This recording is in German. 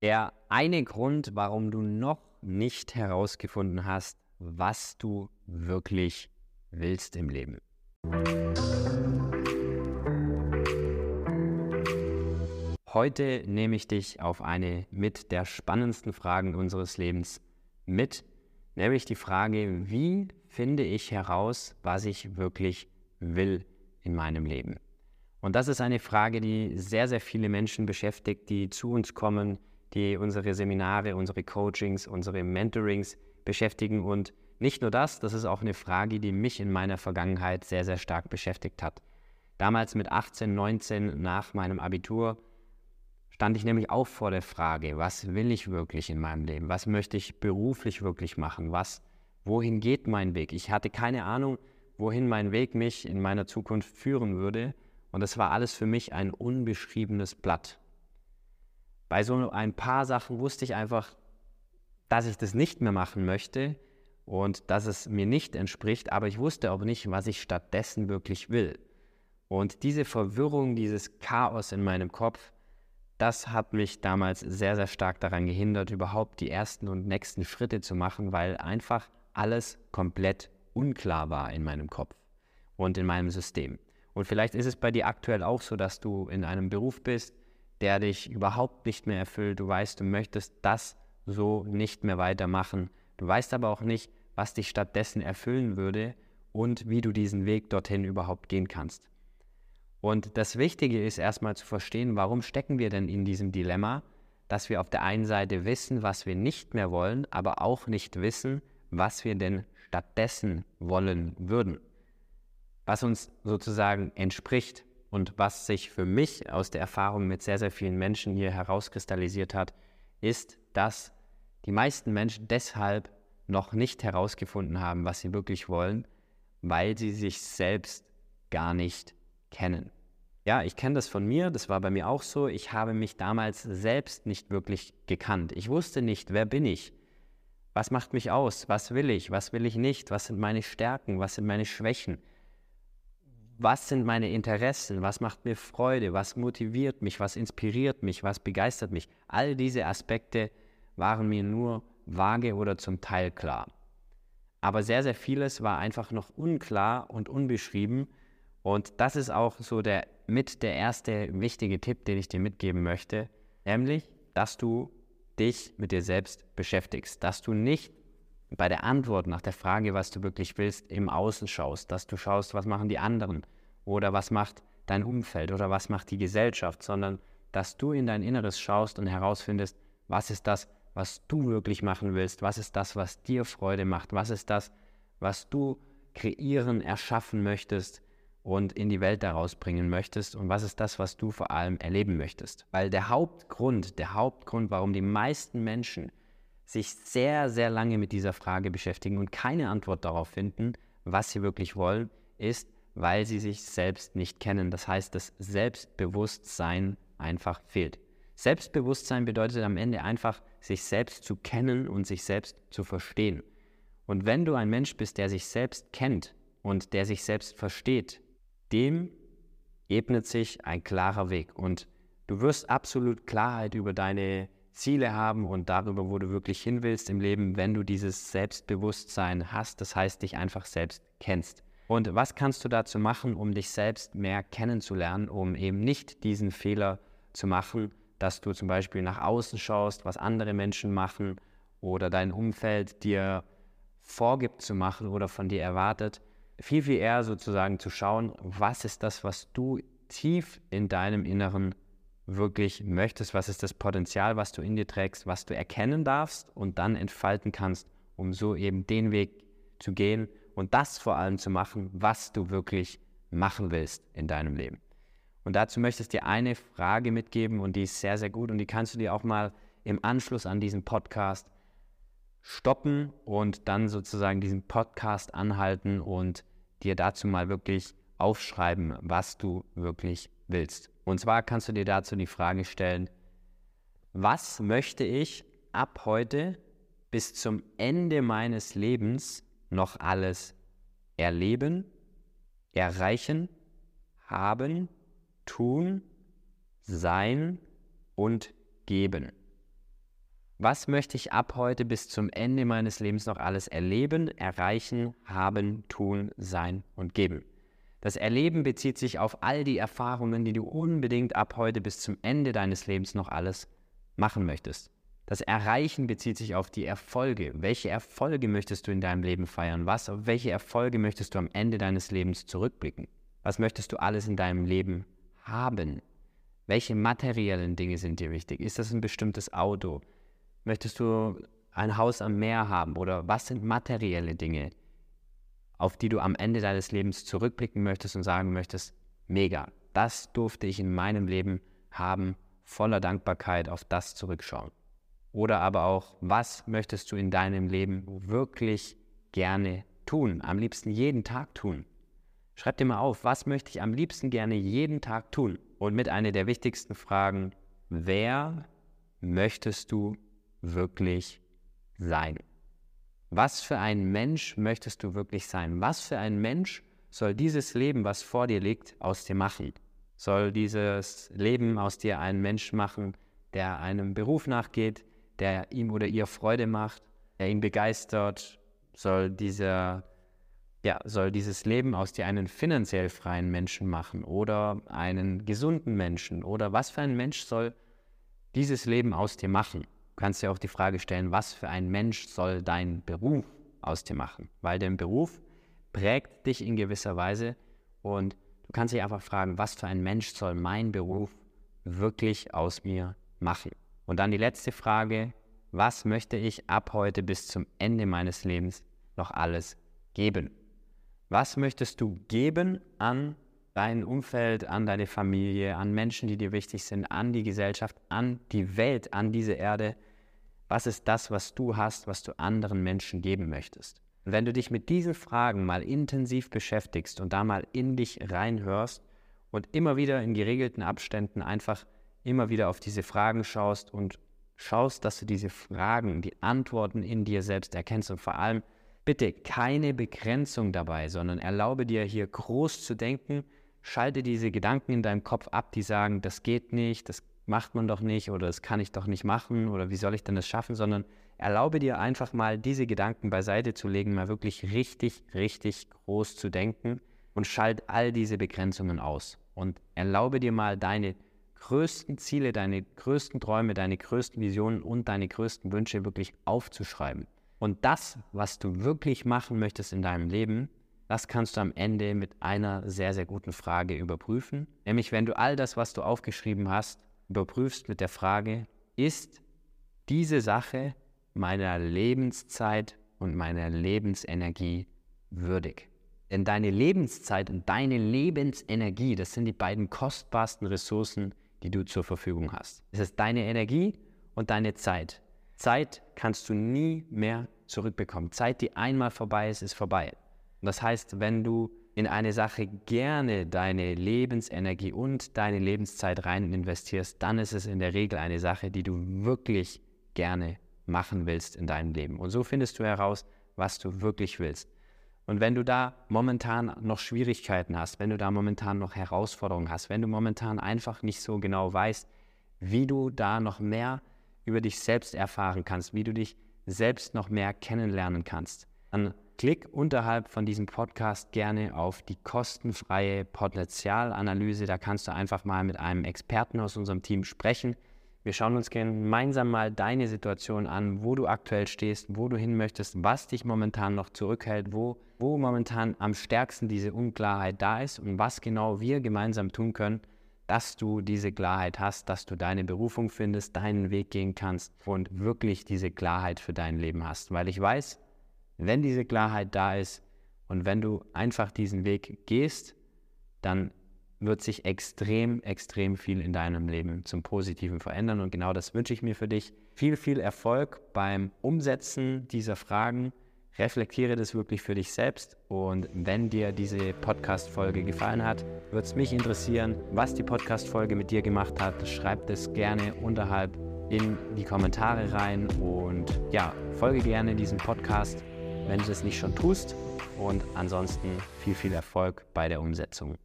Der eine Grund, warum du noch nicht herausgefunden hast, was du wirklich willst im Leben. Heute nehme ich dich auf eine mit der spannendsten Fragen unseres Lebens mit, nämlich die Frage, wie finde ich heraus, was ich wirklich will in meinem Leben? Und das ist eine Frage, die sehr, sehr viele Menschen beschäftigt, die zu uns kommen, die unsere Seminare, unsere Coachings, unsere Mentorings beschäftigen. Und nicht nur das, das ist auch eine Frage, die mich in meiner Vergangenheit sehr, sehr stark beschäftigt hat. Damals mit 18, 19 nach meinem Abitur stand ich nämlich auch vor der Frage, was will ich wirklich in meinem Leben? Was möchte ich beruflich wirklich machen? Was, wohin geht mein Weg? Ich hatte keine Ahnung, wohin mein Weg mich in meiner Zukunft führen würde. Und es war alles für mich ein unbeschriebenes Blatt. Bei so ein paar Sachen wusste ich einfach, dass ich das nicht mehr machen möchte und dass es mir nicht entspricht, aber ich wusste auch nicht, was ich stattdessen wirklich will. Und diese Verwirrung, dieses Chaos in meinem Kopf, das hat mich damals sehr, sehr stark daran gehindert, überhaupt die ersten und nächsten Schritte zu machen, weil einfach alles komplett unklar war in meinem Kopf und in meinem System. Und vielleicht ist es bei dir aktuell auch so, dass du in einem Beruf bist, der dich überhaupt nicht mehr erfüllt. Du weißt, du möchtest das so nicht mehr weitermachen. Du weißt aber auch nicht, was dich stattdessen erfüllen würde und wie du diesen Weg dorthin überhaupt gehen kannst. Und das Wichtige ist erstmal zu verstehen, warum stecken wir denn in diesem Dilemma, dass wir auf der einen Seite wissen, was wir nicht mehr wollen, aber auch nicht wissen, was wir denn stattdessen wollen würden. Was uns sozusagen entspricht. Und was sich für mich aus der Erfahrung mit sehr, sehr vielen Menschen hier herauskristallisiert hat, ist, dass die meisten Menschen deshalb noch nicht herausgefunden haben, was sie wirklich wollen, weil sie sich selbst gar nicht kennen. Ja, ich kenne das von mir, das war bei mir auch so. Ich habe mich damals selbst nicht wirklich gekannt. Ich wusste nicht, wer bin ich? Was macht mich aus? Was will ich? Was will ich nicht? Was sind meine Stärken? Was sind meine Schwächen? Was sind meine Interessen, was macht mir Freude, was motiviert mich, was inspiriert mich, was begeistert mich. All diese Aspekte waren mir nur vage oder zum Teil klar. Aber sehr, sehr vieles war einfach noch unklar und unbeschrieben. Und das ist auch so der mit der erste wichtige Tipp, den ich dir mitgeben möchte, nämlich, dass du dich mit dir selbst beschäftigst, dass du nicht bei der Antwort nach der Frage, was du wirklich willst, im Außen schaust, dass du schaust, was machen die anderen oder was macht dein Umfeld oder was macht die Gesellschaft, sondern dass du in dein Inneres schaust und herausfindest, was ist das, was du wirklich machen willst, was ist das, was dir Freude macht, was ist das, was du kreieren, erschaffen möchtest und in die Welt daraus bringen möchtest und was ist das, was du vor allem erleben möchtest. Weil der Hauptgrund, der Hauptgrund, warum die meisten Menschen sich sehr, sehr lange mit dieser Frage beschäftigen und keine Antwort darauf finden, was sie wirklich wollen, ist, weil sie sich selbst nicht kennen. Das heißt, das Selbstbewusstsein einfach fehlt. Selbstbewusstsein bedeutet am Ende einfach, sich selbst zu kennen und sich selbst zu verstehen. Und wenn du ein Mensch bist, der sich selbst kennt und der sich selbst versteht, dem ebnet sich ein klarer Weg. Und du wirst absolut Klarheit über deine Ziele haben und darüber, wo du wirklich hin willst im Leben, wenn du dieses Selbstbewusstsein hast, das heißt, dich einfach selbst kennst. Und was kannst du dazu machen, um dich selbst mehr kennenzulernen, um eben nicht diesen Fehler zu machen, dass du zum Beispiel nach außen schaust, was andere Menschen machen oder dein Umfeld dir vorgibt zu machen oder von dir erwartet, viel, viel eher sozusagen zu schauen, was ist das, was du tief in deinem Inneren wirklich möchtest, was ist das Potenzial, was du in dir trägst, was du erkennen darfst und dann entfalten kannst, um so eben den Weg zu gehen und das vor allem zu machen, was du wirklich machen willst in deinem Leben. Und dazu möchte ich dir eine Frage mitgeben und die ist sehr, sehr gut und die kannst du dir auch mal im Anschluss an diesen Podcast stoppen und dann sozusagen diesen Podcast anhalten und dir dazu mal wirklich aufschreiben, was du wirklich willst. Und zwar kannst du dir dazu die Frage stellen, was möchte ich ab heute bis zum Ende meines Lebens noch alles erleben, erreichen, haben, tun, sein und geben? Was möchte ich ab heute bis zum Ende meines Lebens noch alles erleben, erreichen, haben, tun, sein und geben? Das Erleben bezieht sich auf all die Erfahrungen, die du unbedingt ab heute bis zum Ende deines Lebens noch alles machen möchtest. Das Erreichen bezieht sich auf die Erfolge. Welche Erfolge möchtest du in deinem Leben feiern? Was, auf welche Erfolge möchtest du am Ende deines Lebens zurückblicken? Was möchtest du alles in deinem Leben haben? Welche materiellen Dinge sind dir wichtig? Ist das ein bestimmtes Auto? Möchtest du ein Haus am Meer haben oder was sind materielle Dinge, auf die du am Ende deines Lebens zurückblicken möchtest und sagen möchtest, mega, das durfte ich in meinem Leben haben, voller Dankbarkeit auf das zurückschauen. Oder aber auch, was möchtest du in deinem Leben wirklich gerne tun, am liebsten jeden Tag tun? Schreib dir mal auf, was möchte ich am liebsten gerne jeden Tag tun? Und mit einer der wichtigsten Fragen, wer möchtest du wirklich sein? Was für ein Mensch möchtest du wirklich sein? Was für ein Mensch soll dieses Leben, was vor dir liegt, aus dir machen? Soll dieses Leben aus dir einen Mensch machen, der einem Beruf nachgeht, der ihm oder ihr Freude macht, der ihn begeistert? Soll dieser ja, soll dieses Leben aus dir einen finanziell freien Menschen machen oder einen gesunden Menschen oder was für ein Mensch soll dieses Leben aus dir machen? Kannst dir auch die Frage stellen, was für ein Mensch soll dein Beruf aus dir machen? Weil dein Beruf prägt dich in gewisser Weise und du kannst dich einfach fragen, was für ein Mensch soll mein Beruf wirklich aus mir machen? Und dann die letzte Frage, was möchte ich ab heute bis zum Ende meines Lebens noch alles geben? Was möchtest du geben an dein Umfeld, an deine Familie, an Menschen, die dir wichtig sind, an die Gesellschaft, an die Welt, an diese Erde? Was ist das, was du hast, was du anderen Menschen geben möchtest? Und wenn du dich mit diesen Fragen mal intensiv beschäftigst und da mal in dich reinhörst und immer wieder in geregelten Abständen einfach immer wieder auf diese Fragen schaust und schaust, dass du diese Fragen, die Antworten in dir selbst erkennst und vor allem bitte keine Begrenzung dabei, sondern erlaube dir hier groß zu denken, schalte diese Gedanken in deinem Kopf ab, die sagen, das geht nicht, das macht man doch nicht oder das kann ich doch nicht machen oder wie soll ich denn das schaffen, sondern erlaube dir einfach mal diese Gedanken beiseite zu legen, mal wirklich richtig, richtig groß zu denken und schalt all diese Begrenzungen aus und erlaube dir mal deine größten Ziele, deine größten Träume, deine größten Visionen und deine größten Wünsche wirklich aufzuschreiben. Und das, was du wirklich machen möchtest in deinem Leben, das kannst du am Ende mit einer sehr, sehr guten Frage überprüfen. Nämlich, wenn du all das, was du aufgeschrieben hast, überprüfst mit der Frage, ist diese Sache meiner Lebenszeit und meiner Lebensenergie würdig? Denn deine Lebenszeit und deine Lebensenergie, das sind die beiden kostbarsten Ressourcen, die du zur Verfügung hast. Es ist deine Energie und deine Zeit. Zeit kannst du nie mehr zurückbekommen. Zeit, die einmal vorbei ist, ist vorbei. Und das heißt, wenn du in eine Sache gerne deine Lebensenergie und deine Lebenszeit rein investierst, dann ist es in der Regel eine Sache, die du wirklich gerne machen willst in deinem Leben. Und so findest du heraus, was du wirklich willst. Und wenn du da momentan noch Schwierigkeiten hast, wenn du da momentan noch Herausforderungen hast, wenn du momentan einfach nicht so genau weißt, wie du da noch mehr über dich selbst erfahren kannst, wie du dich selbst noch mehr kennenlernen kannst, dann Klick unterhalb von diesem Podcast gerne auf die kostenfreie Potenzialanalyse. Da kannst du einfach mal mit einem Experten aus unserem Team sprechen. Wir schauen uns gemeinsam mal deine Situation an, wo du aktuell stehst, wo du hin möchtest, was dich momentan noch zurückhält, wo, wo momentan am stärksten diese Unklarheit da ist und was genau wir gemeinsam tun können, dass du diese Klarheit hast, dass du deine Berufung findest, deinen Weg gehen kannst und wirklich diese Klarheit für dein Leben hast. Weil ich weiß, wenn diese Klarheit da ist und wenn du einfach diesen Weg gehst, dann wird sich extrem, extrem viel in deinem Leben zum Positiven verändern. Und genau das wünsche ich mir für dich. Viel, viel Erfolg beim Umsetzen dieser Fragen. Reflektiere das wirklich für dich selbst. Und wenn dir diese Podcast-Folge gefallen hat, würde es mich interessieren, was die Podcast-Folge mit dir gemacht hat. Schreib das gerne unterhalb in die Kommentare rein. Und ja, folge gerne diesem Podcast wenn du es nicht schon tust. Und ansonsten viel, viel Erfolg bei der Umsetzung.